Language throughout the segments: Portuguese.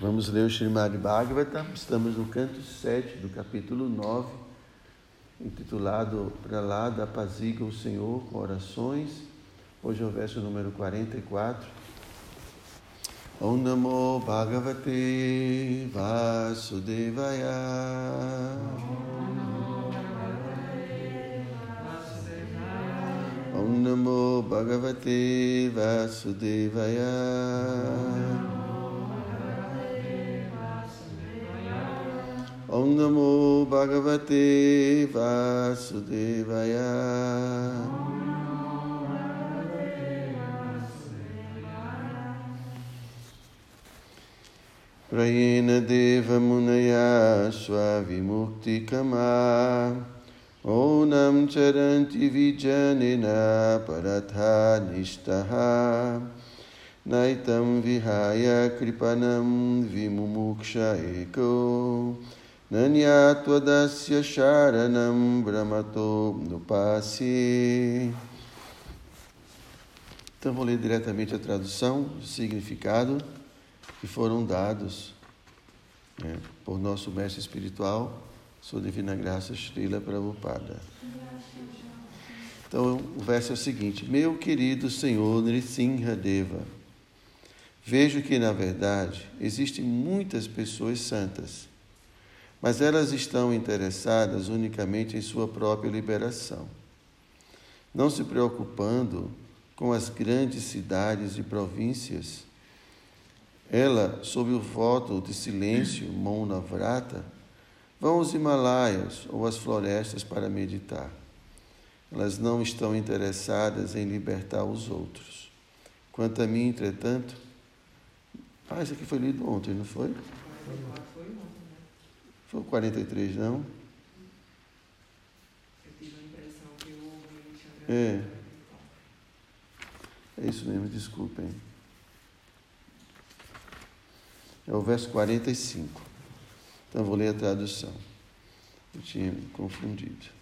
Vamos ler o Srimad Bhagavatam, estamos no canto 7 do capítulo 9, intitulado Para lá da apaziga o Senhor com orações. Hoje é o verso número 44. Om Namo Bhagavate Vasudevaya. Om Namo Bhagavate Vasudevaya. ॐ नमो भगवते वासुदेवाय। प्रयेण देवमुनया स्वाविमुक्तिकमा ॐ चरन्ति विजनेन परथा निष्ठः। नैतं विहाय कृपणं विमुमुक्ष एको। Eko Nanyatwadasya Sharanam Brahmato Nupasi. Então vou ler diretamente a tradução, o significado que foram dados né, por nosso mestre espiritual, sua divina graça Srila Prabhupada. Então o verso é o seguinte: Meu querido Senhor Nrisimha Deva, vejo que na verdade existem muitas pessoas santas mas elas estão interessadas unicamente em sua própria liberação, não se preocupando com as grandes cidades e províncias. Ela, sob o voto de silêncio, Mona Vrata, vão aos Himalaias ou às florestas para meditar. Elas não estão interessadas em libertar os outros. Quanto a mim, entretanto, ah, isso aqui foi lido ontem, não foi? Foi o 43, não? Eu tive a impressão que ouvinte É. É isso mesmo, desculpem. É o verso 45. Então vou ler a tradução. Eu tinha me confundido.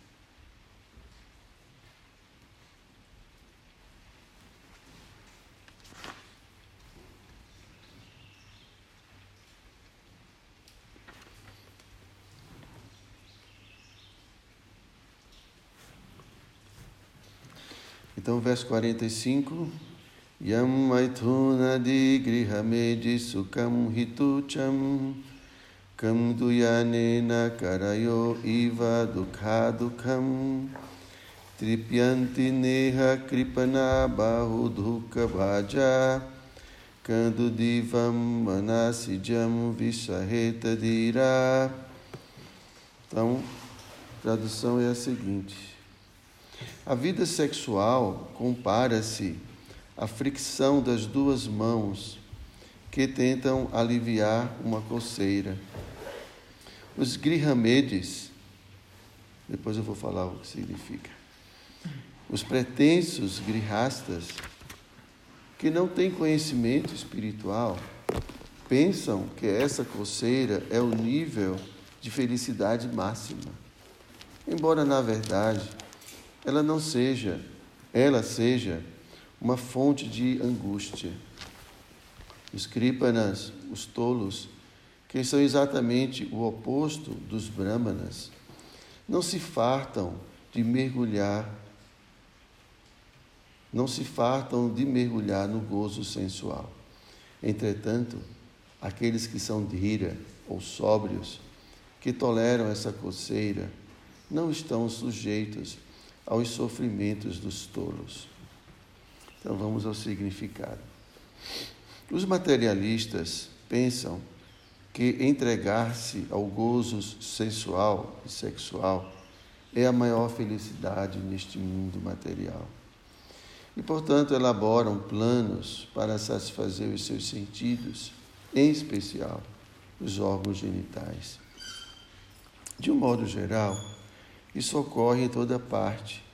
Então, verso 45. Yam maithuna di grihamedi sukam hitucham kam duyanena karayo iva dukhadukam tripyanti neha kripana bahudhuka bhaja kando divam manasijam visaheta dira. Então, a tradução é a seguinte. A vida sexual compara-se à fricção das duas mãos que tentam aliviar uma coceira. Os grihamedes, depois eu vou falar o que significa. Os pretensos grihastas, que não têm conhecimento espiritual, pensam que essa coceira é o nível de felicidade máxima. Embora, na verdade, ela não seja, ela seja uma fonte de angústia. Os Kripanas, os tolos, que são exatamente o oposto dos Brahmanas, não se fartam de mergulhar, não se fartam de mergulhar no gozo sensual. Entretanto, aqueles que são dhira ou sóbrios, que toleram essa coceira, não estão sujeitos aos sofrimentos dos tolos. Então vamos ao significado. Os materialistas pensam que entregar-se ao gozo sensual e sexual é a maior felicidade neste mundo material. E, portanto, elaboram planos para satisfazer os seus sentidos, em especial os órgãos genitais. De um modo geral, isso ocorre em toda parte,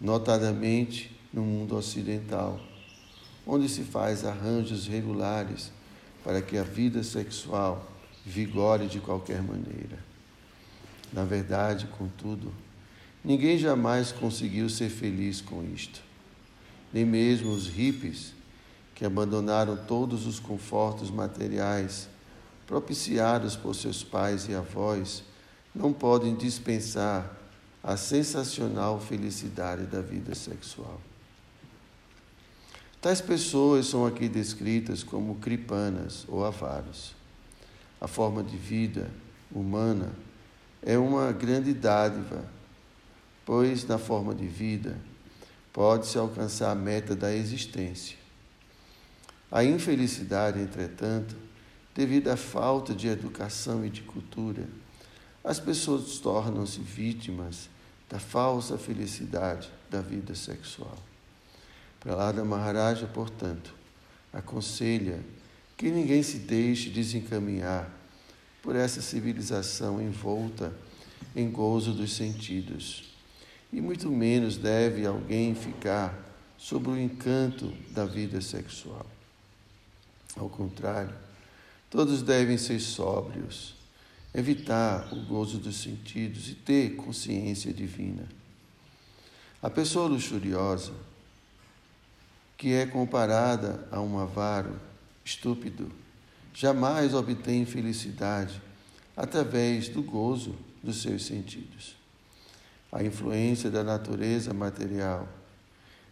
notadamente no mundo ocidental, onde se faz arranjos regulares para que a vida sexual vigore de qualquer maneira. Na verdade, contudo, ninguém jamais conseguiu ser feliz com isto. Nem mesmo os hippies, que abandonaram todos os confortos materiais propiciados por seus pais e avós, não podem dispensar a sensacional felicidade da vida sexual. Tais pessoas são aqui descritas como cripanas ou avaros. A forma de vida humana é uma grande dádiva, pois na forma de vida pode-se alcançar a meta da existência. A infelicidade, entretanto, devido à falta de educação e de cultura, as pessoas tornam-se vítimas da falsa felicidade da vida sexual. Pralada Maharaja, portanto, aconselha que ninguém se deixe desencaminhar por essa civilização envolta em gozo dos sentidos, e muito menos deve alguém ficar sob o encanto da vida sexual. Ao contrário, todos devem ser sóbrios, evitar o gozo dos sentidos e ter consciência divina. A pessoa luxuriosa que é comparada a um avaro estúpido, jamais obtém felicidade através do gozo dos seus sentidos. A influência da natureza material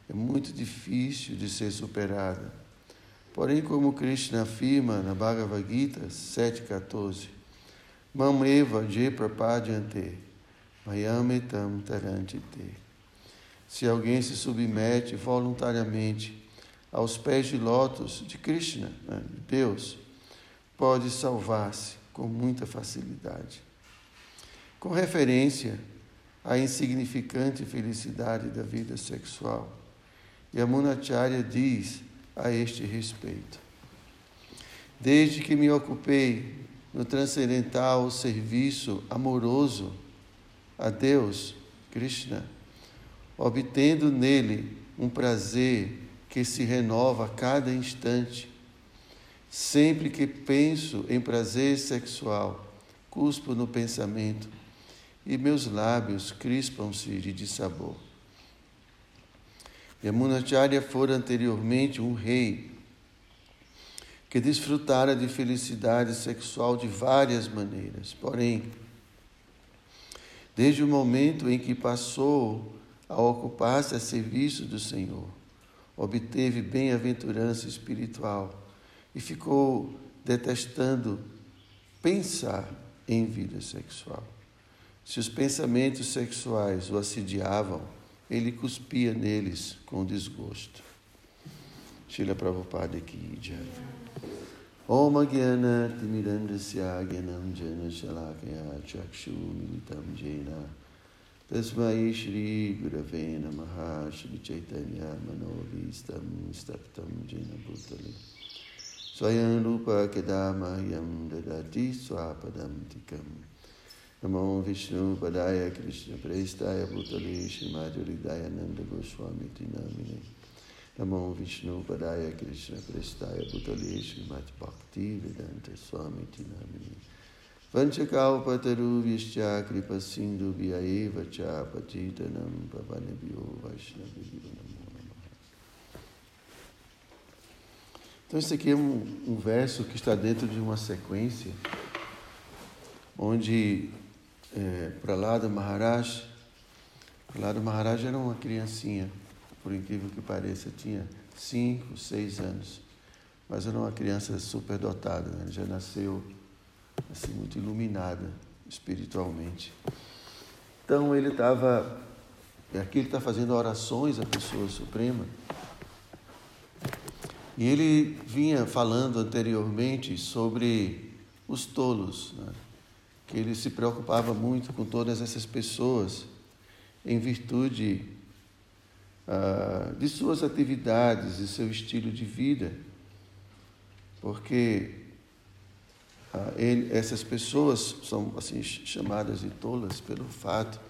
é muito difícil de ser superada. Porém, como Krishna afirma na Bhagavad Gita 7,14, Mameva je prapadyante, mayametam tarantite. Se alguém se submete voluntariamente aos pés de lótus de Krishna, né, de Deus, pode salvar-se com muita facilidade. Com referência à insignificante felicidade da vida sexual, Yamunacharya diz a este respeito: Desde que me ocupei no transcendental serviço amoroso a Deus, Krishna, obtendo nele um prazer que se renova a cada instante. Sempre que penso em prazer sexual, cuspo no pensamento e meus lábios crispam-se de dissabor. Yamunacharya fora anteriormente um rei que desfrutara de felicidade sexual de várias maneiras. Porém, desde o momento em que passou a ocupar-se a serviço do Senhor, obteve bem-aventurança espiritual e ficou detestando pensar em vida sexual. Se os pensamentos sexuais o assediavam, ele cuspia neles com desgosto. Shila Prabhupada aqui, Jai. ॐ ज्ञाननिरन्धस्याज्ञानं जनशलाकया चक्षु मिलितं जना। तस्मै श्रीगुरवे नमः। मनोभीस्तं स्तप्तं जेन भूतले। स्वयं रूपदा मह्यं स्वापदं तिकम् नमो विष्णुपदाय कृष्णप्रेष्ठाय भूतले श्रीमाधुरिदाय नन्दगोस्वामीति नामिने। Namo Vishnu Padaya Krishna Prestaya Bhutale Srimati Bhakti Vedanta Swami Tinamini. Vanchakalpataru Vishcha Kripa Sindhu Vyaeva Cha Patitanam Pavanabhyo Vaishnavibhyo Namo Então, esse aqui é um, um verso que está dentro de uma sequência onde é, Pralada Maharaj, Pralada Maharaj era uma criancinha por incrível que pareça, tinha cinco, seis anos, mas era uma criança superdotada, né? já nasceu assim, muito iluminada espiritualmente. Então ele estava, aqui ele está fazendo orações à pessoa suprema. E ele vinha falando anteriormente sobre os tolos, né? que ele se preocupava muito com todas essas pessoas em virtude ah, de suas atividades e seu estilo de vida, porque ah, essas pessoas são assim chamadas de tolas pelo fato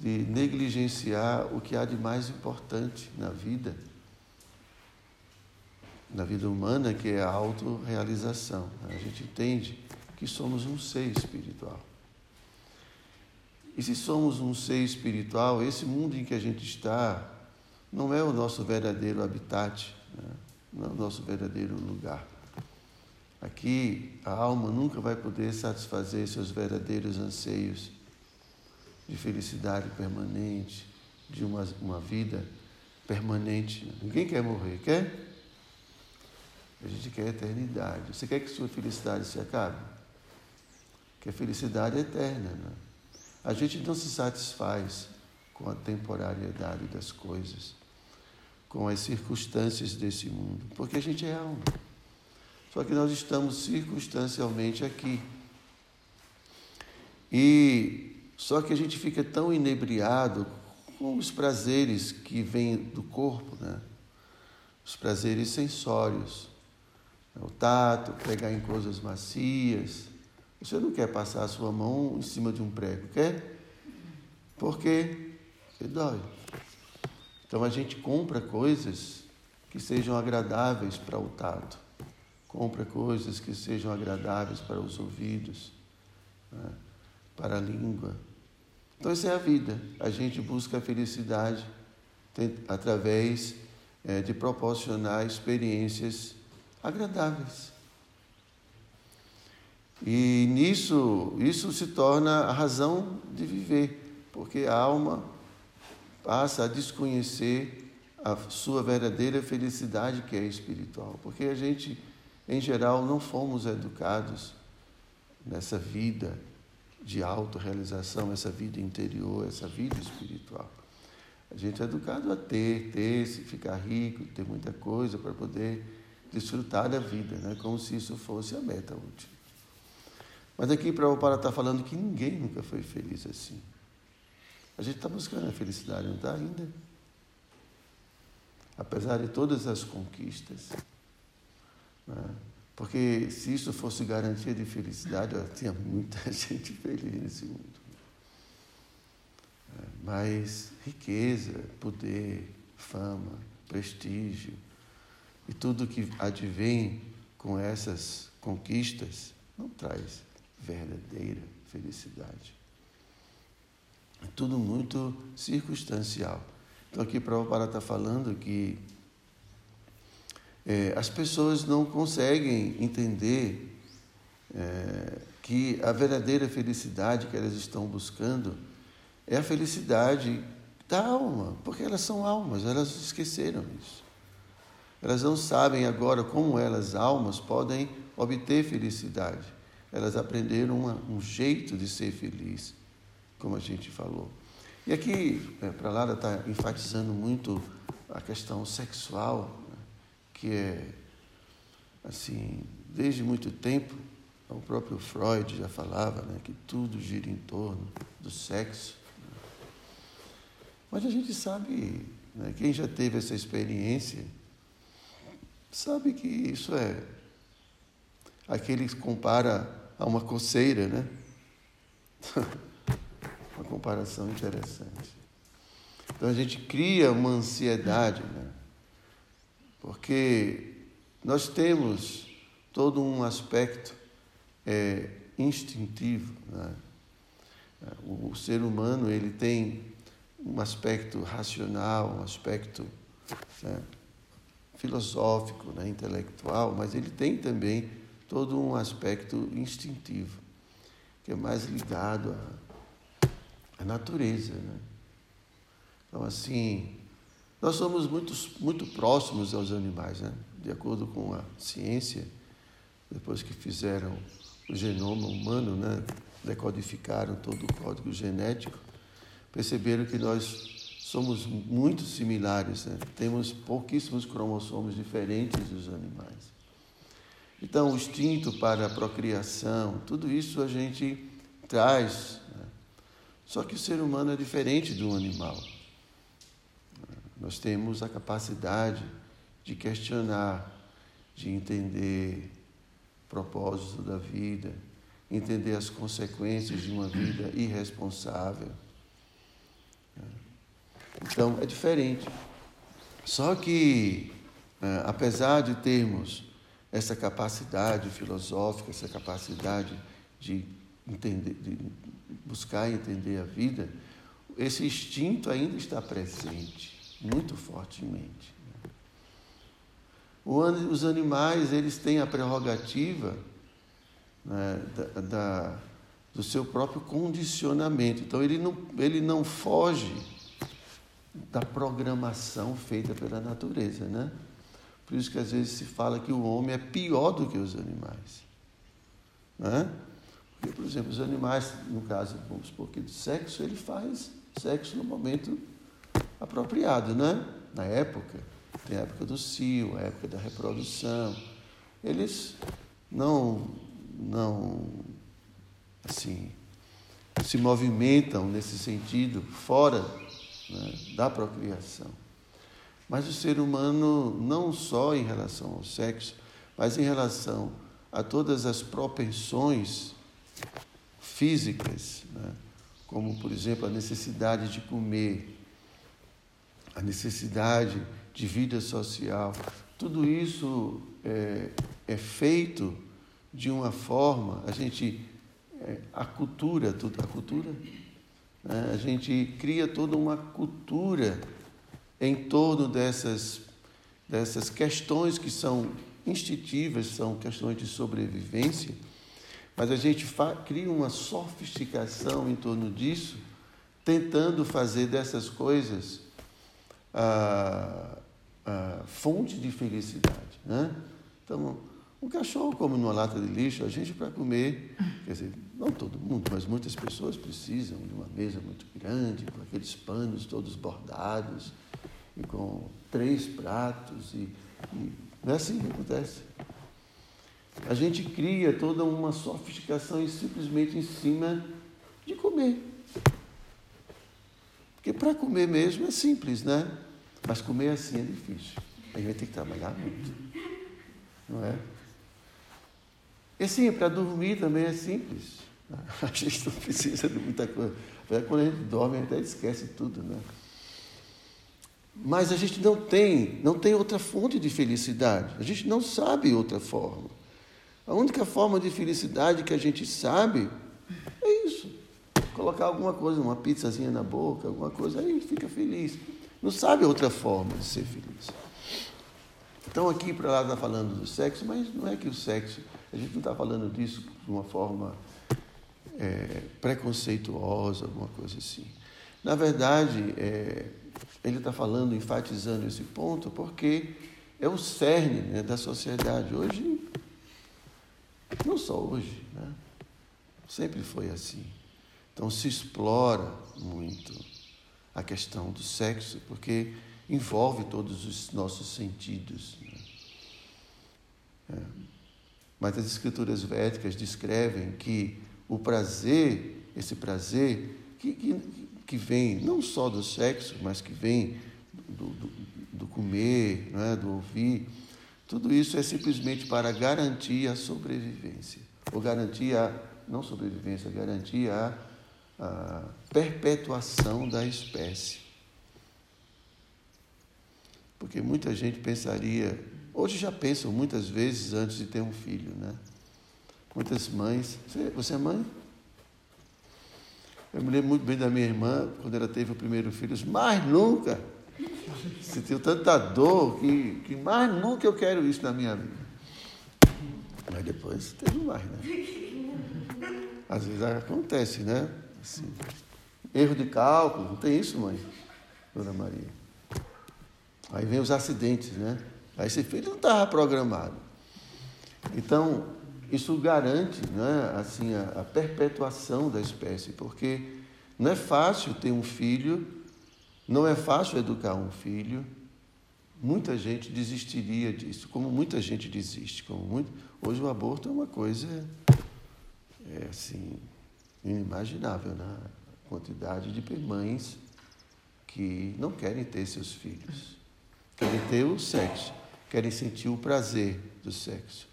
de negligenciar o que há de mais importante na vida, na vida humana, que é a autorrealização. A gente entende que somos um ser espiritual. E se somos um ser espiritual, esse mundo em que a gente está não é o nosso verdadeiro habitat, né? não é o nosso verdadeiro lugar. Aqui a alma nunca vai poder satisfazer seus verdadeiros anseios de felicidade permanente, de uma, uma vida permanente. Ninguém quer morrer, quer? A gente quer eternidade. Você quer que sua felicidade se acabe? Que a felicidade é eterna. Né? A gente não se satisfaz com a temporariedade das coisas, com as circunstâncias desse mundo, porque a gente é alma. Só que nós estamos circunstancialmente aqui. E só que a gente fica tão inebriado com os prazeres que vêm do corpo, né? Os prazeres sensórios. O tato, pegar em coisas macias. Você não quer passar a sua mão em cima de um prego, quer? Porque dói. Então a gente compra coisas que sejam agradáveis para o tato. Compra coisas que sejam agradáveis para os ouvidos, né? para a língua. Então, essa é a vida. A gente busca a felicidade através é, de proporcionar experiências agradáveis. E nisso, isso se torna a razão de viver, porque a alma passa a desconhecer a sua verdadeira felicidade que é espiritual, porque a gente em geral, não fomos educados nessa vida de autorrealização, essa vida interior, essa vida espiritual. A gente é educado a ter, ter, se ficar rico, ter muita coisa para poder desfrutar da vida, né? como se isso fosse a meta última. Mas aqui Prabhupada está falando que ninguém nunca foi feliz assim. A gente está buscando a felicidade, não está ainda? Apesar de todas as conquistas, né? Porque se isso fosse garantia de felicidade, eu tinha muita gente feliz nesse mundo. É, mas riqueza, poder, fama, prestígio e tudo que advém com essas conquistas não traz verdadeira felicidade. É tudo muito circunstancial. Então aqui Prabhupada está falando que é, as pessoas não conseguem entender é, que a verdadeira felicidade que elas estão buscando é a felicidade da alma, porque elas são almas, elas esqueceram isso. Elas não sabem agora como elas, almas, podem obter felicidade. Elas aprenderam uma, um jeito de ser feliz, como a gente falou. E aqui, é, para Lara está enfatizando muito a questão sexual, que é, assim, desde muito tempo, o próprio Freud já falava né, que tudo gira em torno do sexo. Né? Mas a gente sabe, né, quem já teve essa experiência, sabe que isso é aquele que compara a uma coceira, né? uma comparação interessante. Então a gente cria uma ansiedade, né? porque nós temos todo um aspecto é, instintivo. Né? O, ser humano ele tem um aspecto racional, um aspecto né, filosófico, né, intelectual, mas ele tem também todo um aspecto instintivo, que é mais ligado à, à natureza. Né? Então, assim, nós somos muito, muito próximos aos animais, né? de acordo com a ciência, depois que fizeram o genoma humano, né? decodificaram todo o código genético, perceberam que nós somos muito similares, né? temos pouquíssimos cromossomos diferentes dos animais. Então, o instinto para a procriação, tudo isso a gente traz. Só que o ser humano é diferente do animal. Nós temos a capacidade de questionar, de entender o propósito da vida, entender as consequências de uma vida irresponsável. Então, é diferente. Só que, é, apesar de termos essa capacidade filosófica, essa capacidade de entender, de buscar entender a vida, esse instinto ainda está presente muito fortemente. Os animais eles têm a prerrogativa né, da, da, do seu próprio condicionamento. Então ele não, ele não foge da programação feita pela natureza, né? Por isso que às vezes se fala que o homem é pior do que os animais. Né? Por exemplo, os animais, no caso, vamos supor que do sexo, ele faz sexo no momento apropriado, né? Na época. Tem a época do cio, a época da reprodução. Eles não, não, assim, se movimentam nesse sentido fora né, da procriação. Mas o ser humano, não só em relação ao sexo, mas em relação a todas as propensões físicas, né? como, por exemplo, a necessidade de comer, a necessidade de vida social, tudo isso é, é feito de uma forma, a gente, é, a cultura, tudo, a cultura, né? a gente cria toda uma cultura em torno dessas, dessas questões que são instintivas, são questões de sobrevivência, mas a gente cria uma sofisticação em torno disso, tentando fazer dessas coisas a, a fonte de felicidade. Né? Então, um cachorro come numa lata de lixo, a gente para comer, quer dizer, não todo mundo, mas muitas pessoas precisam de uma mesa muito grande, com aqueles panos todos bordados, e com três pratos, e, e não é assim que acontece. A gente cria toda uma sofisticação e simplesmente em cima de comer. Porque para comer mesmo é simples, né? Mas comer assim é difícil. A gente vai ter que trabalhar muito. Não é? E assim, para dormir também é simples. A gente não precisa de muita coisa. Quando a gente dorme, a gente até esquece tudo, né? Mas a gente não tem, não tem outra fonte de felicidade. A gente não sabe outra forma. A única forma de felicidade que a gente sabe é isso. Colocar alguma coisa, uma pizzazinha na boca, alguma coisa, aí fica feliz. Não sabe outra forma de ser feliz. Então aqui para lá está falando do sexo, mas não é que o sexo, a gente não está falando disso de uma forma é, preconceituosa, alguma coisa assim. Na verdade, é, ele está falando, enfatizando esse ponto, porque é o cerne né, da sociedade. Hoje, não só hoje, né? sempre foi assim. Então se explora muito a questão do sexo, porque envolve todos os nossos sentidos. Né? É. Mas as escrituras védicas descrevem que o prazer, esse prazer, que, que, que vem não só do sexo, mas que vem do, do, do comer, é, do ouvir, tudo isso é simplesmente para garantir a sobrevivência, ou garantir a, não sobrevivência, garantir a, a perpetuação da espécie. Porque muita gente pensaria, hoje já pensam muitas vezes antes de ter um filho, né? Muitas mães, você, você é mãe? Eu me lembro muito bem da minha irmã, quando ela teve o primeiro filho, mais nunca sentiu tanta dor que, que mais nunca eu quero isso na minha vida. Mas depois teve mais, né? Às vezes acontece, né? Assim, erro de cálculo, não tem isso, mãe? Dona Maria. Aí vem os acidentes, né? Aí esse filho não estava programado. Então, isso garante né, assim, a, a perpetuação da espécie, porque não é fácil ter um filho, não é fácil educar um filho. Muita gente desistiria disso, como muita gente desiste. Como muito... Hoje o aborto é uma coisa é, assim, inimaginável, né? A quantidade de mães que não querem ter seus filhos, querem ter o sexo, querem sentir o prazer do sexo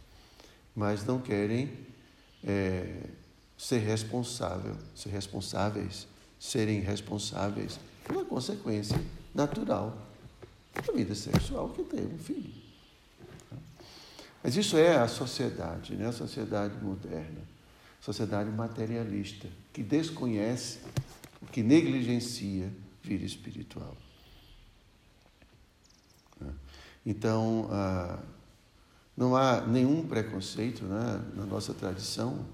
mas não querem é, ser responsável, ser responsáveis, serem responsáveis pela consequência natural da vida sexual que tem um filho. Mas isso é a sociedade, né? a sociedade moderna, a sociedade materialista, que desconhece, que negligencia vida espiritual. Então, Não há nenhum preconceito né, na nossa tradição.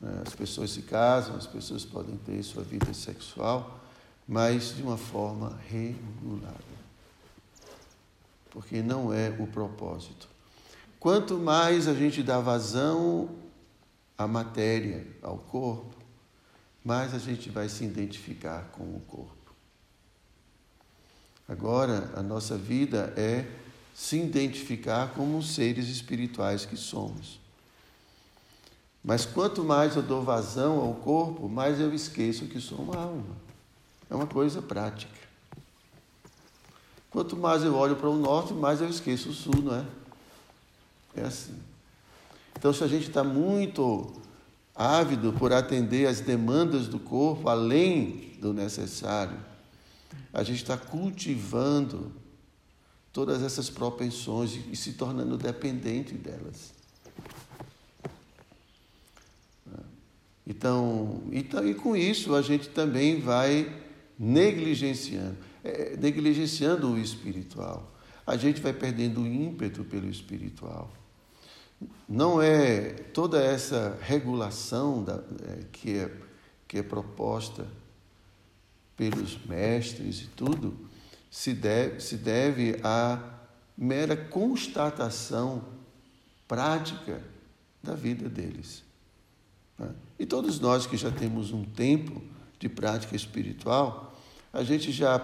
Né? As pessoas se casam, as pessoas podem ter sua vida sexual, mas de uma forma regulada. Porque não é o propósito. Quanto mais a gente dá vazão à matéria, ao corpo, mais a gente vai se identificar com o corpo. Agora, a nossa vida é se identificar como seres espirituais que somos. Mas quanto mais eu dou vazão ao corpo, mais eu esqueço que sou uma alma. É uma coisa prática. Quanto mais eu olho para o norte, mais eu esqueço o sul, não é? É assim. Então, se a gente está muito ávido por atender às demandas do corpo, além do necessário, a gente está cultivando todas essas propensões e se tornando dependente delas. Então, então, e com isso a gente também vai negligenciando, é, negligenciando o espiritual. A gente vai perdendo o ímpeto pelo espiritual. Não é toda essa regulação da, é, que, é, que é proposta pelos mestres e tudo, se deve, se deve à mera constatação prática da vida deles. Né? E todos nós que já temos um tempo de prática espiritual, a gente já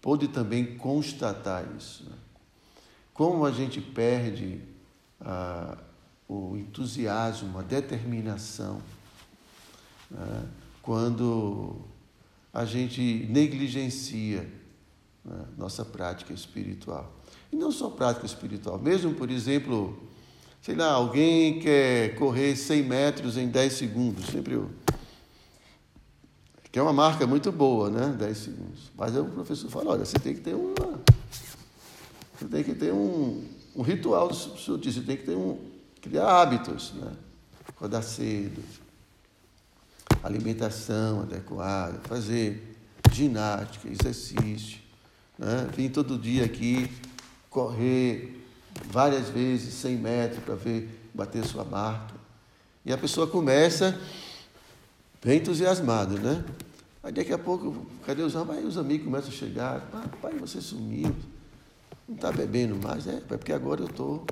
pôde também constatar isso. Né? Como a gente perde ah, o entusiasmo, a determinação, né? quando a gente negligencia né, nossa prática espiritual. E não só prática espiritual, mesmo, por exemplo, sei lá, alguém quer correr 100 metros em 10 segundos, sempre eu. Que é uma marca muito boa, né? 10 segundos. Mas o professor fala, olha, você tem que ter uma. Você tem que ter um, um ritual sutil, você tem que ter um. criar hábitos, né? Acordar cedo, alimentação adequada, fazer ginástica, exercício, né? Vim todo dia aqui correr várias vezes 100 metros para ver bater sua marca. E a pessoa começa bem entusiasmada, né? Aí daqui a pouco, cadê os amigos? Aí os amigos começam a chegar. Pai, você sumiu. Não está bebendo mais? É, porque agora eu estou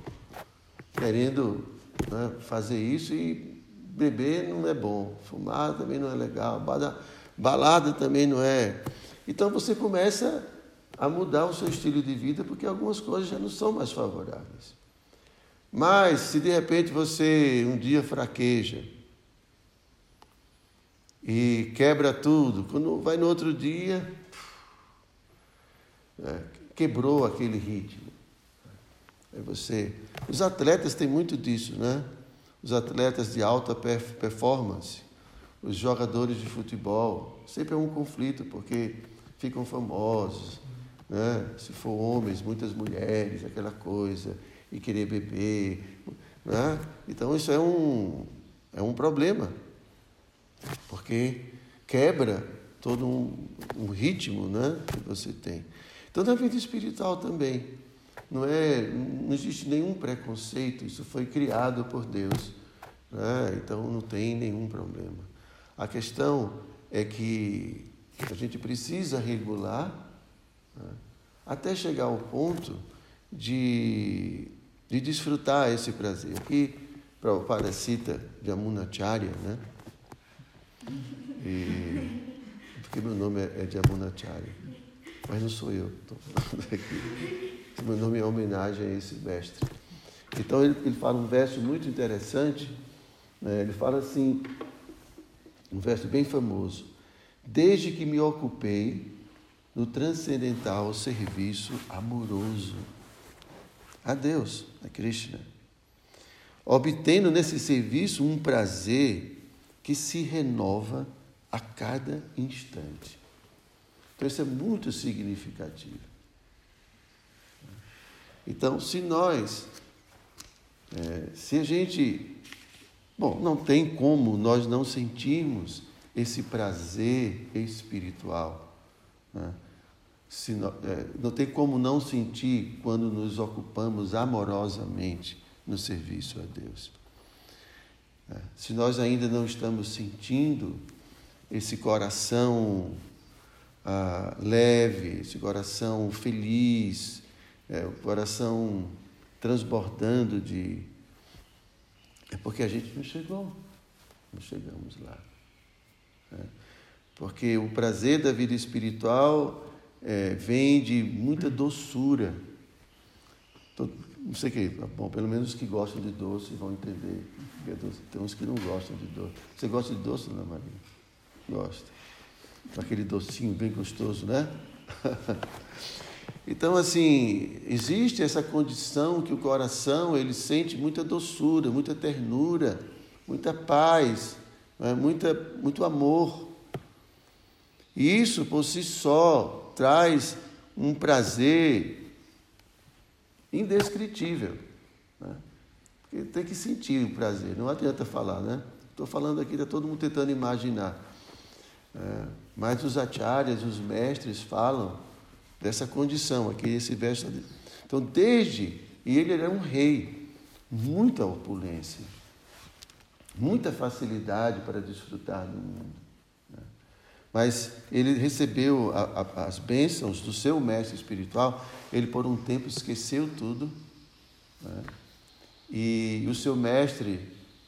querendo né, fazer isso e beber não é bom. Fumar também não é legal. Balada também não é. Então você começa a mudar o seu estilo de vida, porque algumas coisas já não são mais favoráveis. Mas, se de repente você um dia fraqueja e quebra tudo, quando vai no outro dia, é, quebrou aquele ritmo. Aí você. Os atletas têm muito disso, né? Os atletas de alta performance, os jogadores de futebol, sempre é um conflito, porque ficam famosos, né? se for homens, muitas mulheres, aquela coisa, e querer beber. Né? Então isso é um, é um problema, porque quebra todo um, um ritmo né, que você tem. Então na vida espiritual também, não, é, não existe nenhum preconceito, isso foi criado por Deus, né? então não tem nenhum problema. A questão é que a gente precisa regular né? até chegar ao ponto de, de desfrutar esse prazer. Aqui, Prabhupada cita de Amunacharya, né? E, porque meu nome é, é Amunacharya, mas não sou eu, estou falando aqui. Meu nome é homenagem a esse mestre. Então ele, ele fala um verso muito interessante, né? ele fala assim, um verso bem famoso. Desde que me ocupei no transcendental serviço amoroso a Deus, a Krishna, obtendo nesse serviço um prazer que se renova a cada instante. Então, isso é muito significativo. Então, se nós, é, se a gente, bom, não tem como nós não sentirmos esse prazer espiritual, né? não, é, não tem como não sentir quando nos ocupamos amorosamente no serviço a Deus. É, se nós ainda não estamos sentindo esse coração ah, leve, esse coração feliz, é, o coração transbordando de. É porque a gente não chegou, não chegamos lá. É. Porque o prazer da vida espiritual é, vem de muita doçura. Não sei que, bom, pelo menos os que gostam de doce vão entender. É Tem uns que não gostam de doce. Você gosta de doce, Dona Maria? Gosta. Aquele docinho bem gostoso, né? Então, assim, existe essa condição que o coração ele sente muita doçura, muita ternura, muita paz, né? muita, muito amor. E isso por si só traz um prazer indescritível. Né? Porque tem que sentir o prazer, não adianta falar, né? Estou falando aqui, está todo mundo tentando imaginar. É, mas os acharyas, os mestres falam dessa condição aqui, esse verso. Então, desde, e ele era um rei, muita opulência, muita facilidade para desfrutar do mundo. Mas ele recebeu a, a, as bênçãos do seu mestre espiritual, ele por um tempo esqueceu tudo, né? e o seu mestre,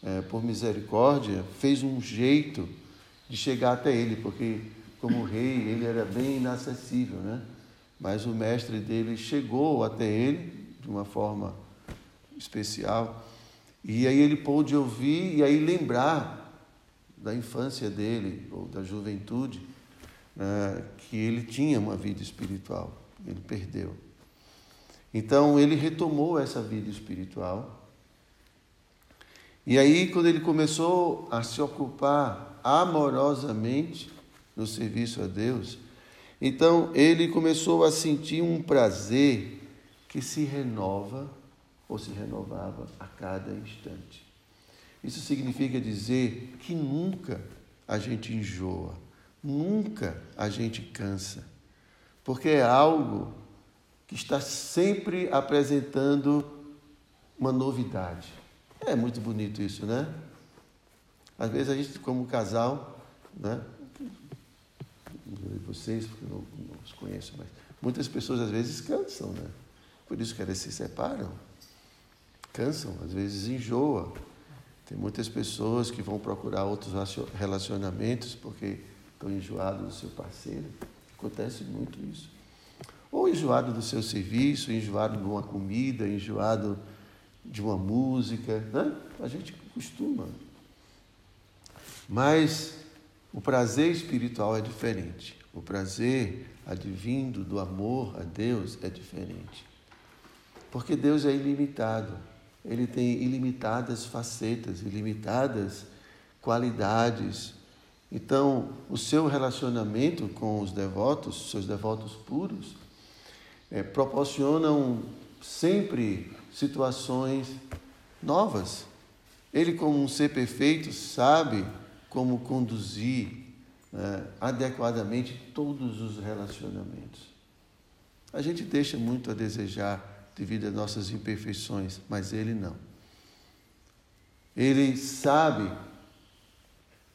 é, por misericórdia, fez um jeito de chegar até ele, porque como rei ele era bem inacessível, né? mas o mestre dele chegou até ele de uma forma especial. E aí ele pôde ouvir e aí lembrar da infância dele, ou da juventude, né, que ele tinha uma vida espiritual, ele perdeu. Então ele retomou essa vida espiritual. E aí, quando ele começou a se ocupar amorosamente no serviço a Deus, então ele começou a sentir um prazer que se renova ou se renovava a cada instante. Isso significa dizer que nunca a gente enjoa, nunca a gente cansa, porque é algo que está sempre apresentando uma novidade. É muito bonito isso, né? Às vezes a gente, como casal, né? vocês, porque eu não, não os conheço, mas muitas pessoas às vezes cansam, né? Por isso que elas se separam. Cansam, às vezes enjoa. Tem muitas pessoas que vão procurar outros relacionamentos porque estão enjoados do seu parceiro. Acontece muito isso. Ou enjoado do seu serviço, enjoado de uma comida, enjoado de uma música. Né? A gente costuma. Mas o prazer espiritual é diferente. O prazer advindo do amor a Deus é diferente. Porque Deus é ilimitado. Ele tem ilimitadas facetas, ilimitadas qualidades. Então, o seu relacionamento com os devotos, seus devotos puros, é, proporcionam sempre situações novas. Ele, como um ser perfeito, sabe como conduzir né, adequadamente todos os relacionamentos. A gente deixa muito a desejar devido às nossas imperfeições, mas ele não. Ele sabe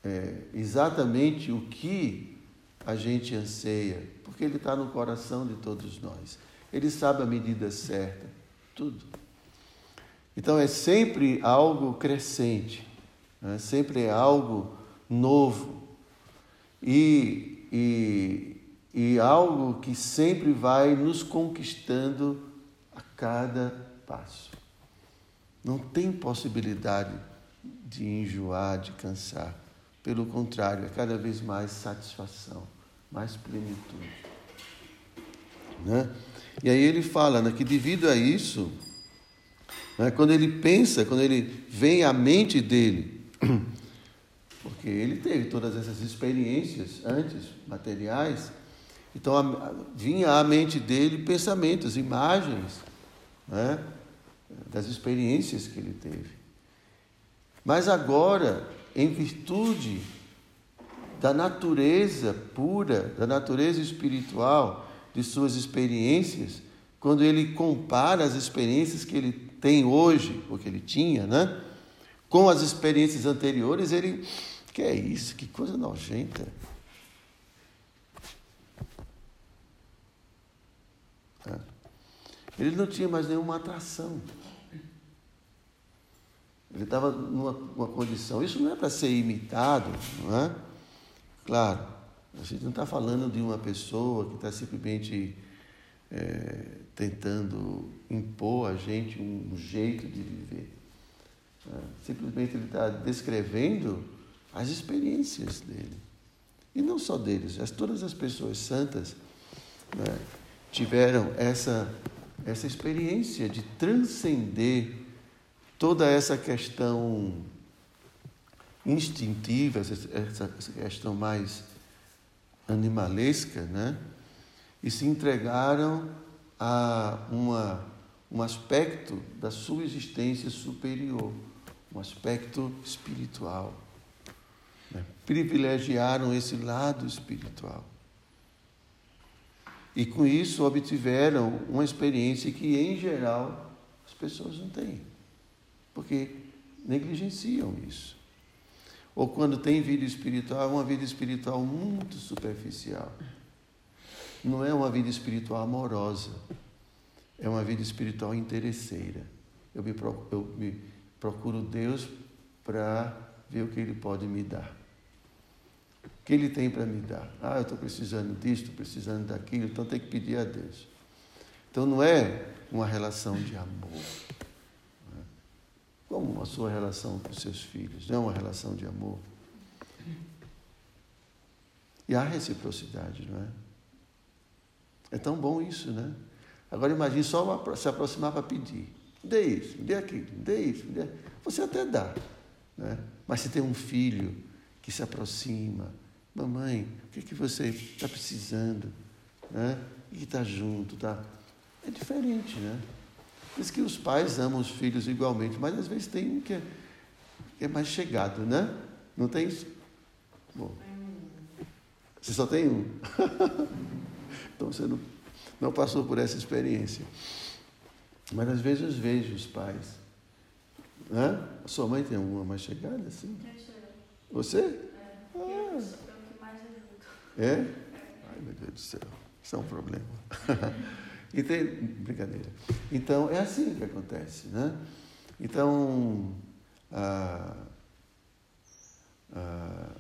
é, exatamente o que a gente anseia, porque ele está no coração de todos nós. Ele sabe a medida certa, tudo. Então é sempre algo crescente, né? sempre é algo novo e, e, e algo que sempre vai nos conquistando cada passo. Não tem possibilidade de enjoar, de cansar. Pelo contrário, é cada vez mais satisfação, mais plenitude. Né? E aí ele fala né, que devido a isso, né, quando ele pensa, quando ele vem à mente dele porque ele teve todas essas experiências antes, materiais, então a, vinha à mente dele pensamentos, imagens né, das experiências que ele teve. Mas agora, em virtude da natureza pura, da natureza espiritual de suas experiências, quando ele compara as experiências que ele tem hoje, ou que ele tinha, né? Com as experiências anteriores, ele. Que é isso? Que coisa nojenta. Ele não tinha mais nenhuma atração. Ele estava numa condição. Isso não é para ser imitado, não é? Claro, a gente não está falando de uma pessoa que está simplesmente é, tentando impor a gente um jeito de viver. É, simplesmente ele está descrevendo as experiências dele. E não só deles, as, todas as pessoas santas né, tiveram essa, essa experiência de transcender toda essa questão instintiva, essa, questão mais animalesca, né? e se entregaram a uma, um aspecto da sua existência superior, um aspecto espiritual. Né? Privilegiaram esse lado espiritual. E com isso obtiveram uma experiência que, em geral, as pessoas não têm porque negligenciam isso. Ou quando tem vida espiritual, é uma vida espiritual muito superficial. Não é uma vida espiritual amorosa, é uma vida espiritual interesseira. Eu me, procuro, eu me procuro Deus para ver o que Ele pode me dar. Que Ele tem para me dar? Ah, eu estou precisando disso, estou precisando daquilo, então tem que pedir a Deus. Então não é uma relação de amor. Como a sua relação com seus filhos? Não é uma relação de amor? E há reciprocidade, não é? É tão bom isso, né? Agora imagine só se aproximar para pedir. Dê isso, dê aquilo, dê isso. Dê... Você até dá. Né? Mas se tem um filho que se aproxima, mamãe, o que, é que você está precisando? Né? E que está junto, tá? É diferente, né? Diz que os pais amam os filhos igualmente, mas às vezes tem um que é, que é mais chegado, né? Não tem isso? Bom, você só tem um. então você não, não passou por essa experiência. Mas às vezes eu vejo os pais. Né? A sua mãe tem uma mais chegada, assim? Você? É. Ah. É? Ai, meu Deus do céu. Isso é um problema. Então, brincadeira. Então, é assim que acontece, né? Então, ah, ah,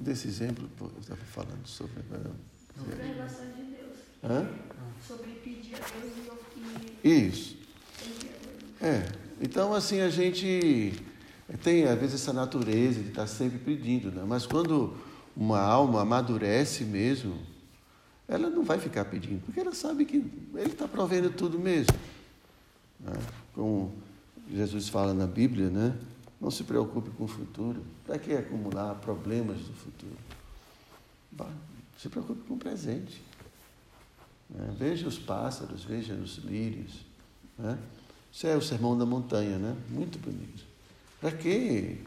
desse exemplo, eu estava falando sobre... Sobre a relação de Deus. Hã? Sobre pedir a Deus e... Isso. É, então assim, a gente tem às vezes essa natureza de estar sempre pedindo, né? mas quando uma alma amadurece mesmo, ela não vai ficar pedindo, porque ela sabe que Ele está provendo tudo mesmo. Né? Como Jesus fala na Bíblia, né? não se preocupe com o futuro. Para que acumular problemas do futuro? Se preocupe com o presente. Né? Veja os pássaros, veja os lírios. Né? Isso é o sermão da montanha, né? Muito bonito. Para quê?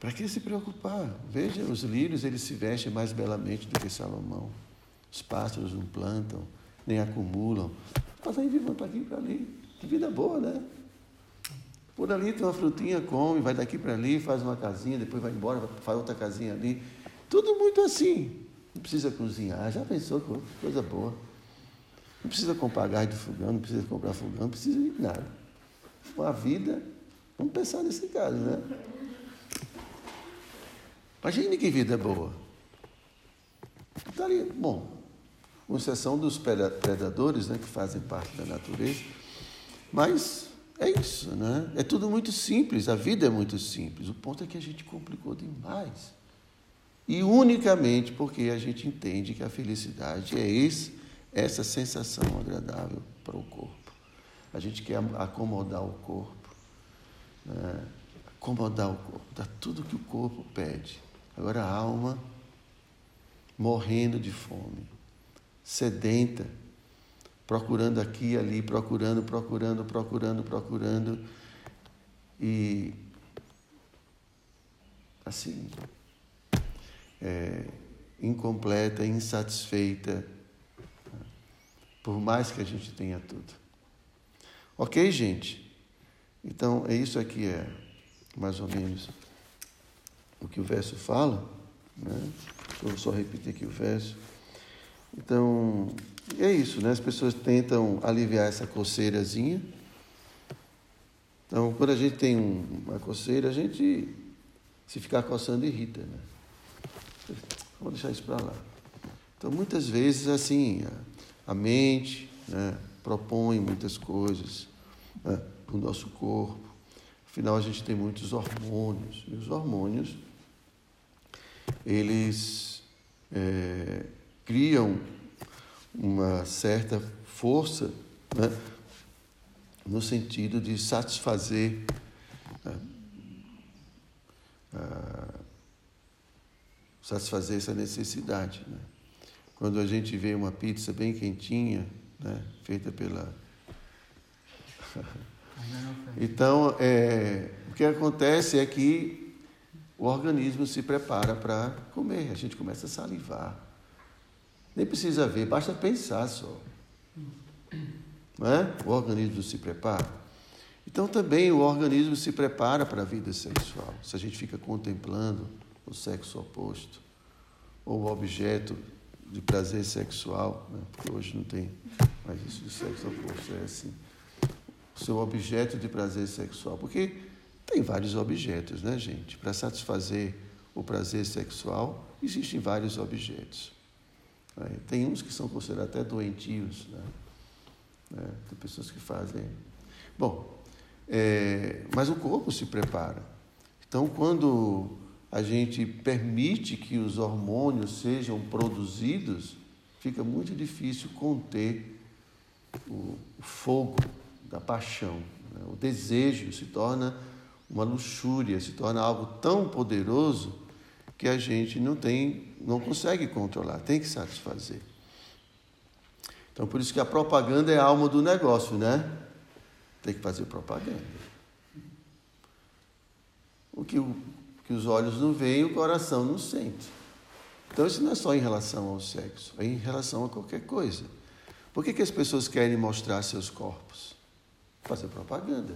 Para que se preocupar? Veja, os lírios eles se vestem mais belamente do que Salomão. Os pássaros não plantam, nem acumulam. Mas aí vivem para aqui e para ali. Que vida boa, né? Por ali tem uma frutinha, come, vai daqui para ali, faz uma casinha, depois vai embora, faz outra casinha ali. Tudo muito assim. Não precisa cozinhar. Já pensou que coisa boa. Não precisa comprar gás de fogão, não precisa comprar fogão, não precisa de nada. Uma vida, vamos pensar nesse caso, né? Imagine que vida boa. Estaria, bom, com exceção dos predadores, né, que fazem parte da natureza, mas é isso, né? É tudo muito simples, a vida é muito simples. O ponto é que a gente complicou demais. E unicamente porque a gente entende que a felicidade é esse, essa sensação agradável para o corpo. A gente quer acomodar o corpo, né? acomodar o corpo, dar tudo que o corpo pede. Agora a alma morrendo de fome, sedenta, procurando aqui e ali, procurando, procurando, procurando, procurando. E assim, é, incompleta, insatisfeita, por mais que a gente tenha tudo. Ok, gente? Então, é isso aqui, é mais ou menos o que o verso fala. Né? Vou só repetir aqui o verso. Então, é isso, né? As pessoas tentam aliviar essa coceirazinha. Então, quando a gente tem uma coceira, a gente, se ficar coçando, irrita, né? Vamos deixar isso para lá. Então, muitas vezes, assim, a, a mente né, propõe muitas coisas né, para o nosso corpo. Afinal, a gente tem muitos hormônios. E os hormônios, eles é, criam uma certa força né, no sentido de satisfazer né, satisfazer essa necessidade. Né? Quando a gente vê uma pizza bem quentinha, né, feita pela. Então, é, o que acontece é que o organismo se prepara para comer, a gente começa a salivar. Nem precisa ver, basta pensar só. É? O organismo se prepara. Então também o organismo se prepara para a vida sexual. Se a gente fica contemplando o sexo oposto, ou o objeto de prazer sexual, né? porque hoje não tem mais isso de sexo oposto, é assim. Seu objeto de prazer sexual, porque tem vários objetos, né, gente? Para satisfazer o prazer sexual, existem vários objetos. Tem uns que são considerados até doentios, né? É, tem pessoas que fazem. Bom, é, mas o corpo se prepara. Então, quando a gente permite que os hormônios sejam produzidos, fica muito difícil conter o, fogo da paixão. Né? O desejo se torna uma luxúria, se torna algo tão poderoso que a gente não tem, não consegue controlar, tem que satisfazer. Então por isso que a propaganda é a alma do negócio, né? Tem que fazer propaganda. O que o que os olhos não veem, o coração não sente. Então isso não é só em relação ao sexo, é em relação a qualquer coisa. Por que, que as pessoas querem mostrar seus corpos? Fazer propaganda.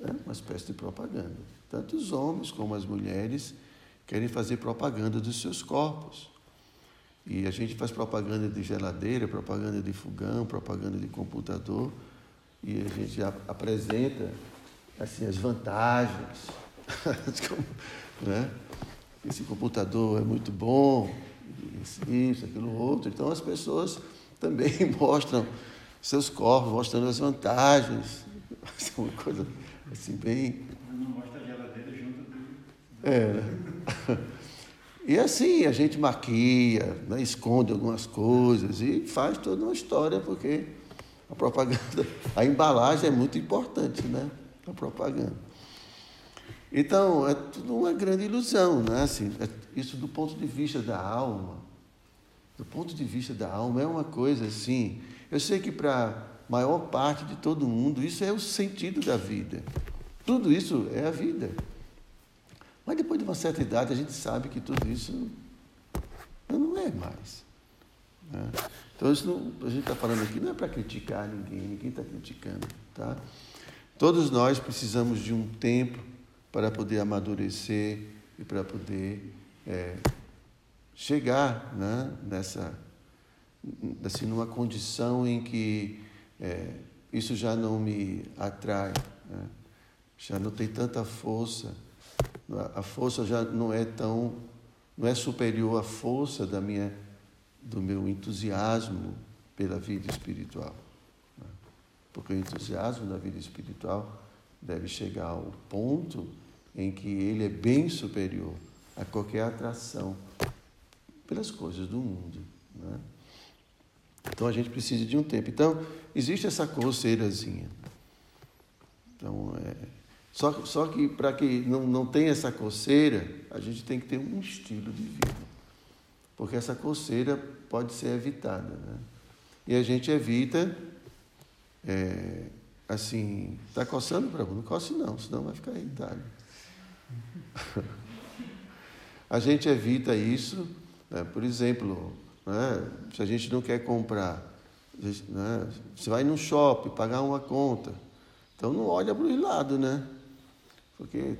É uma espécie de propaganda. Tanto os homens como as mulheres querem fazer propaganda dos seus corpos. E a gente faz propaganda de geladeira, propaganda de fogão, propaganda de computador, e a gente apresenta assim as vantagens né? Esse computador é muito bom, isso, aquilo outro. Então as pessoas também mostram seus corpos, mostrando as vantagens. É uma coisa assim bem. Não mostra a geladeira junto. É. Né? E assim, a gente maquia, né? esconde algumas coisas e faz toda uma história, porque a propaganda, a embalagem é muito importante, né? A propaganda. Então, é tudo uma grande ilusão, né? Assim, é, isso do ponto de vista da alma, do ponto de vista da alma, é uma coisa assim. Eu sei que para a maior parte de todo mundo, isso é o sentido da vida. Tudo isso é a vida. Mas depois de uma certa idade, a gente sabe que tudo isso não é mais. Né? Então, isso não, a gente está falando aqui não é para criticar ninguém, ninguém está criticando. Tá? Todos nós precisamos de um tempo para poder amadurecer e para poder é, chegar né, nessa, assim, numa condição em que é, isso já não me atrai, né? já não tem tanta força, a força já não é tão, não é superior à força da minha, do meu entusiasmo pela vida espiritual, né? porque o entusiasmo da vida espiritual deve chegar ao ponto em que ele é bem superior a qualquer atração pelas coisas do mundo. Né? Então a gente precisa de um tempo. Então, existe essa coceirazinha. Então, é, só, só que para que não, não tenha essa coceira, a gente tem que ter um estilo de vida. Porque essa coceira pode ser evitada. Né? E a gente evita é, assim, está coçando para não coce não, senão vai ficar irritado. A gente evita isso, né? por exemplo, né? se a gente não quer comprar, né? você vai no shopping pagar uma conta, então não olha para o lado, né? Porque,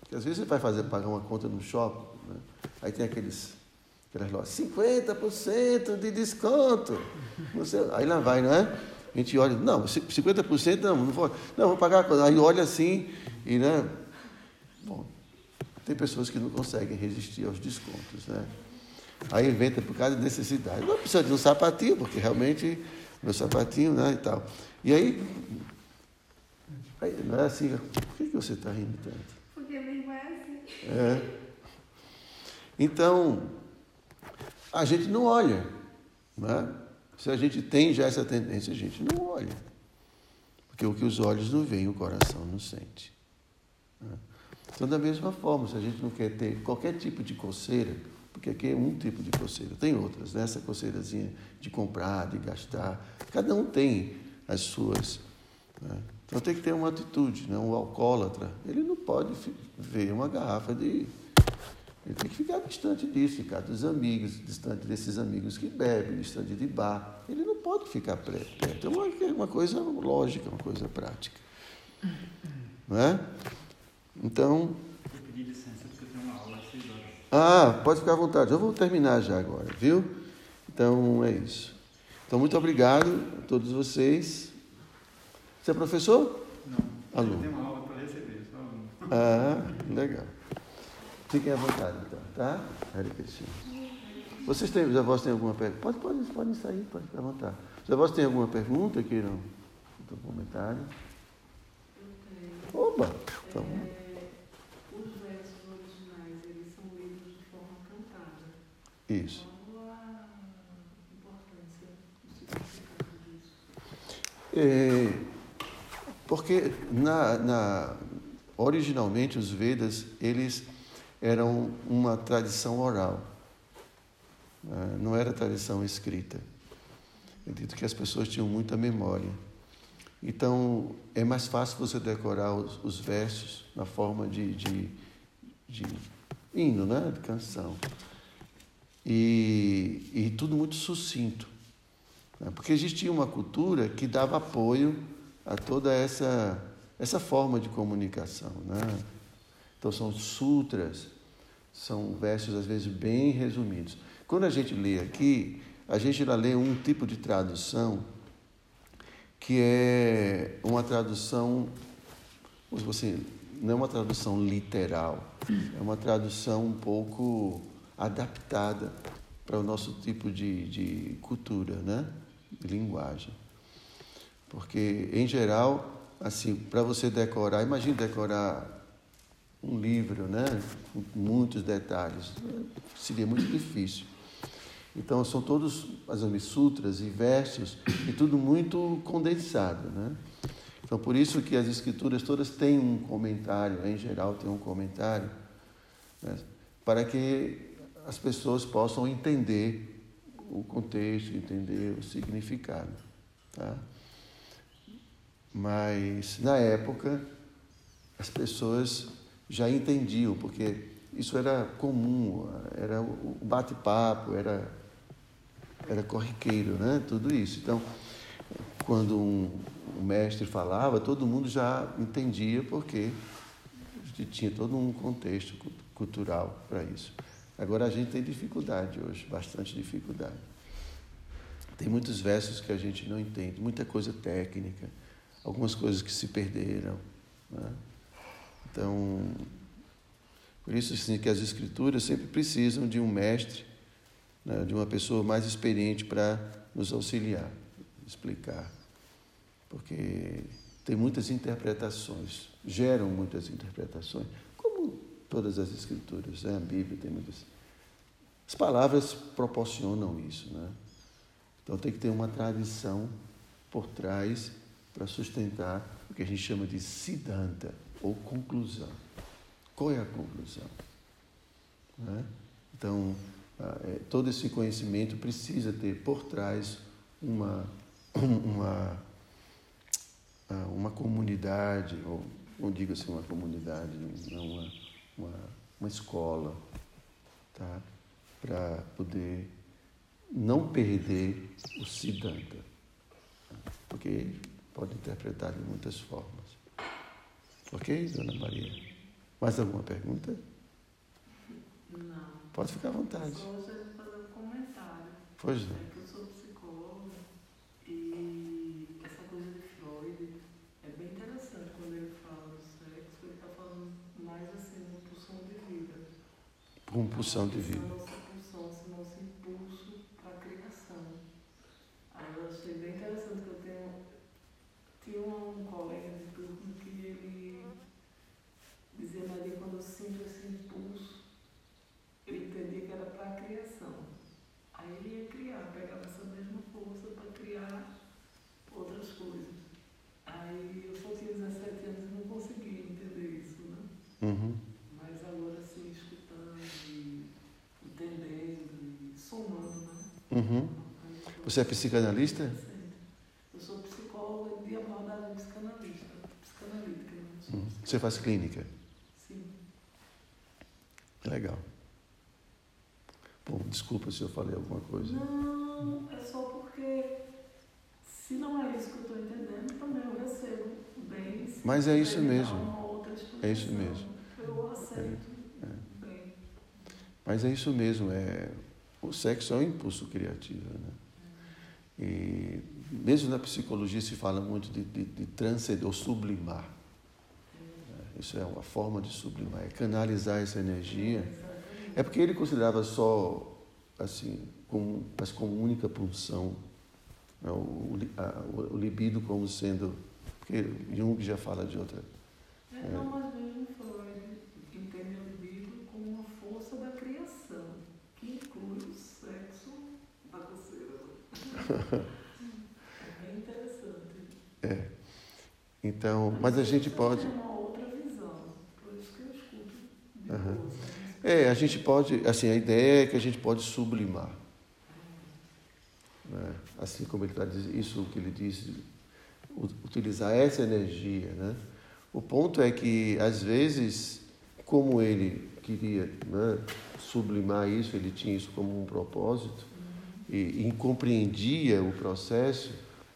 porque, às vezes você vai fazer pagar uma conta no shopping, né? aí tem aqueles aquelas lojas, 50% de desconto. Sei, aí lá vai, não é? A gente olha, não, 50% não, não vou, não, vou pagar. Aí olha assim e, né? Bom, tem pessoas que não conseguem resistir aos descontos, né? Aí inventa por causa de necessidade. Não precisa de um sapatinho, porque realmente meu sapatinho, né, e tal. E aí, aí não é assim, por que, que você está rindo tanto? Porque mesmo é assim. É. Então, a gente não olha. Né? Se a gente tem já essa tendência, a gente não olha. Porque o que os olhos não veem, o coração não sente. Né? Então, da mesma forma, se a gente não quer ter qualquer tipo de coceira, porque aqui é um tipo de coceira, tem outras, né? essa coceirazinha de comprar, de gastar, cada um tem as suas. Né? Então tem que ter uma atitude, né? um alcoólatra, ele não pode ver uma garrafa de ele tem que ficar distante disso, ficar dos amigos, distante desses amigos que bebem, distante de bar. Ele não pode ficar perto. É uma, uma coisa lógica, uma coisa prática. Não é? Então. Eu pedi licença porque eu tenho uma aula às 6 horas. Ah, pode ficar à vontade. Eu vou terminar já agora, viu? Então é isso. Então, muito obrigado a todos vocês. Você é professor? Não. Aluno. Eu tenho uma aula para receber, só aluno. Ah, legal. Fiquem à vontade, então, tá? Hare Krishna. Vocês têm, os avós têm alguma pergunta? Pode, pode, podem sair, pode ficar à vontade. Os avós têm alguma pergunta no, no comentário? Oba! Então, É, os versos originais, eles são lidos de forma cantada. Isso. É, porque na, na, originalmente os Vedas eles eram uma tradição oral, né? não era tradição escrita. Eu dito que as pessoas tinham muita memória. Então é mais fácil você decorar os, os versos na forma de, de, de hino, né? de canção. E, e tudo muito sucinto. Né? Porque existia uma cultura que dava apoio a toda essa, essa forma de comunicação. Né? Então, são sutras, são versos às vezes bem resumidos. Quando a gente lê aqui, a gente já lê um tipo de tradução que é uma tradução, assim, não é uma tradução literal, é uma tradução um pouco adaptada para o nosso tipo de, de cultura, né? de linguagem. Porque, em geral, assim, para você decorar, imagine decorar um livro, né? com muitos detalhes, seria muito difícil. Então, são todos as sutras e versos, e tudo muito condensado. Né? Então, por isso que as escrituras todas têm um comentário, em geral, tem um comentário, né? para que as pessoas possam entender o contexto, entender o significado. Tá? Mas, na época, as pessoas já entendiam, porque isso era comum, era o bate-papo, era, era corriqueiro, né? tudo isso. Então, quando um, um mestre falava, todo mundo já entendia, porque tinha todo um contexto cultural para isso. Agora a gente tem dificuldade hoje, bastante dificuldade. Tem muitos versos que a gente não entende, muita coisa técnica, algumas coisas que se perderam. Né? Então, por isso assim, que as escrituras sempre precisam de um mestre, né, de uma pessoa mais experiente para nos auxiliar, explicar. Porque tem muitas interpretações, geram muitas interpretações, todas as escrituras, né? a Bíblia tem muitas. As palavras proporcionam isso, né? Então tem que ter uma tradição por trás para sustentar o que a gente chama de siddhanta, ou conclusão. Qual é a conclusão? Né? Então, é, todo esse conhecimento precisa ter por trás uma, uma, uma comunidade, ou não digo assim uma comunidade, uma, uma, uma escola, tá? Para poder não perder o Siddhanta. Porque pode interpretar de muitas formas. Ok, Dona Maria? Mais alguma pergunta? Não. Pode ficar à vontade. Só um comentário. Pois não. Compulsão de vida. nossa pulsão, esse nosso impulso para a criação. Aí eu achei bem interessante que eu tenho. Tinha um colega de turno que ele dizia, Maria, quando eu sinto esse impulso, eu entendia que era para a criação. Aí ele ia criar, pegava essa mesma força para criar outras coisas. Aí eu só tinha 17 anos e não conseguia entender isso, né? Uhum. Mas agora assim, escutando e entendendo e somando, né? Uhum. Aí, Você é psicanalista? Eu sou psicóloga de abordagem psicanalista, psicanalítica, né? Uhum. Você faz clínica? Sim. Legal. Bom, desculpa se eu falei alguma coisa. Não, é só porque se não é isso que eu estou entendendo, também eu recebo bem. se Mas é isso mesmo. É isso mesmo. Eu aceito bem. Mas é isso mesmo, é, o sexo é um impulso criativo. Né? E mesmo na psicologia se fala muito de, de, de transcender ou sublimar. É, Isso é uma forma de sublimar, é canalizar essa energia. É porque ele considerava só, assim, como, mas como única punção, né? o, o libido como sendo. Porque Jung já fala de outra. É, não, mas mesmo Freud entende o libido como uma força da criação, que inclui o sexo bagunceiro. é bem interessante. Então, mas a gente pode. Tem uma outra visão, por isso que eu escuto sabe? É, a gente pode, assim, a ideia é que a gente pode sublimar. Né? Assim como ele está dizendo, isso que ele disse, utilizar essa energia. Né? O ponto é que, às vezes, como ele queria né, sublimar isso, ele tinha isso como um propósito e, e compreendia o processo,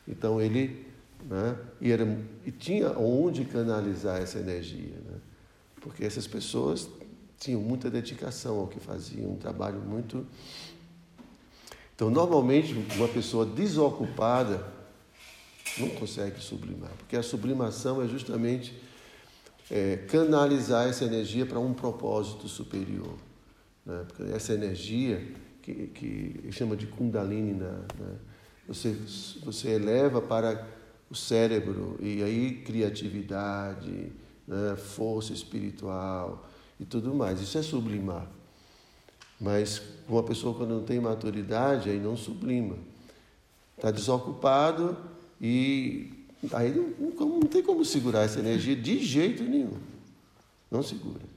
então ele né, e era, e tinha onde canalizar essa energia. Né? Porque essas pessoas tinham muita dedicação ao que faziam, um trabalho muito. Então, normalmente, uma pessoa desocupada não consegue sublimar, porque a sublimação é justamente é, canalizar essa energia para um propósito superior. Né? Porque essa energia, que, que chama de Kundalini, né? né? você, você eleva para o cérebro, e aí criatividade, né? força espiritual e tudo mais. Isso é sublimar. Mas uma pessoa quando não tem maturidade, aí não sublima. Está desocupado e aí não, não, não tem como segurar essa energia de jeito nenhum. Não segura.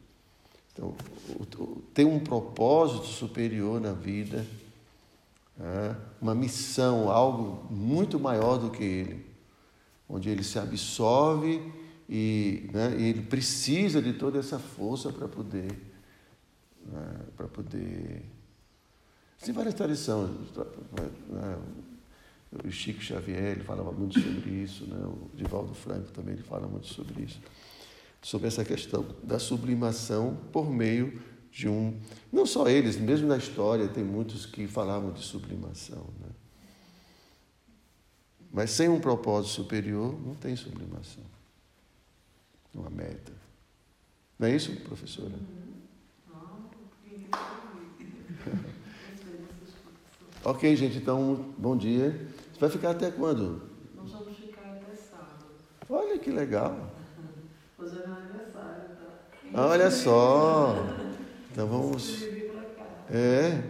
Então, tem um propósito superior na vida, né? uma missão, algo muito maior do que ele, onde ele se absorve e, né, ele precisa de toda essa força para poder, né, para poder. Tem várias tradições. O Chico Xavier ele falava muito sobre isso, né? o Divaldo Franco também ele fala muito sobre isso, sobre essa questão da sublimação por meio de um. Não só eles, mesmo na história tem muitos que falavam de sublimação. Né? Mas sem um propósito superior, não tem sublimação. Uma meta. Não é isso, professora? Explicação. Ok, gente, então, bom dia. Você vai ficar até quando? Nós vamos ficar até sábado. Olha que legal. Hoje é meu aniversário, tá? Olha só. Então vamos. É,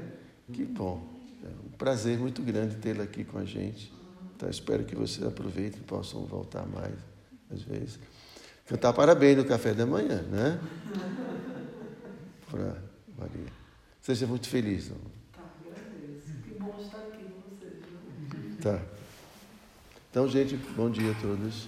que bom. É um prazer muito grande tê-la aqui com a gente. Então espero que vocês aproveitem e possam voltar mais às vezes. Cantar parabéns no café da manhã, né? Para Maria. Seja muito feliz. não? Tá, agradeço. Que bom estar aqui com vocês. Tá. Então, gente, bom dia a todos.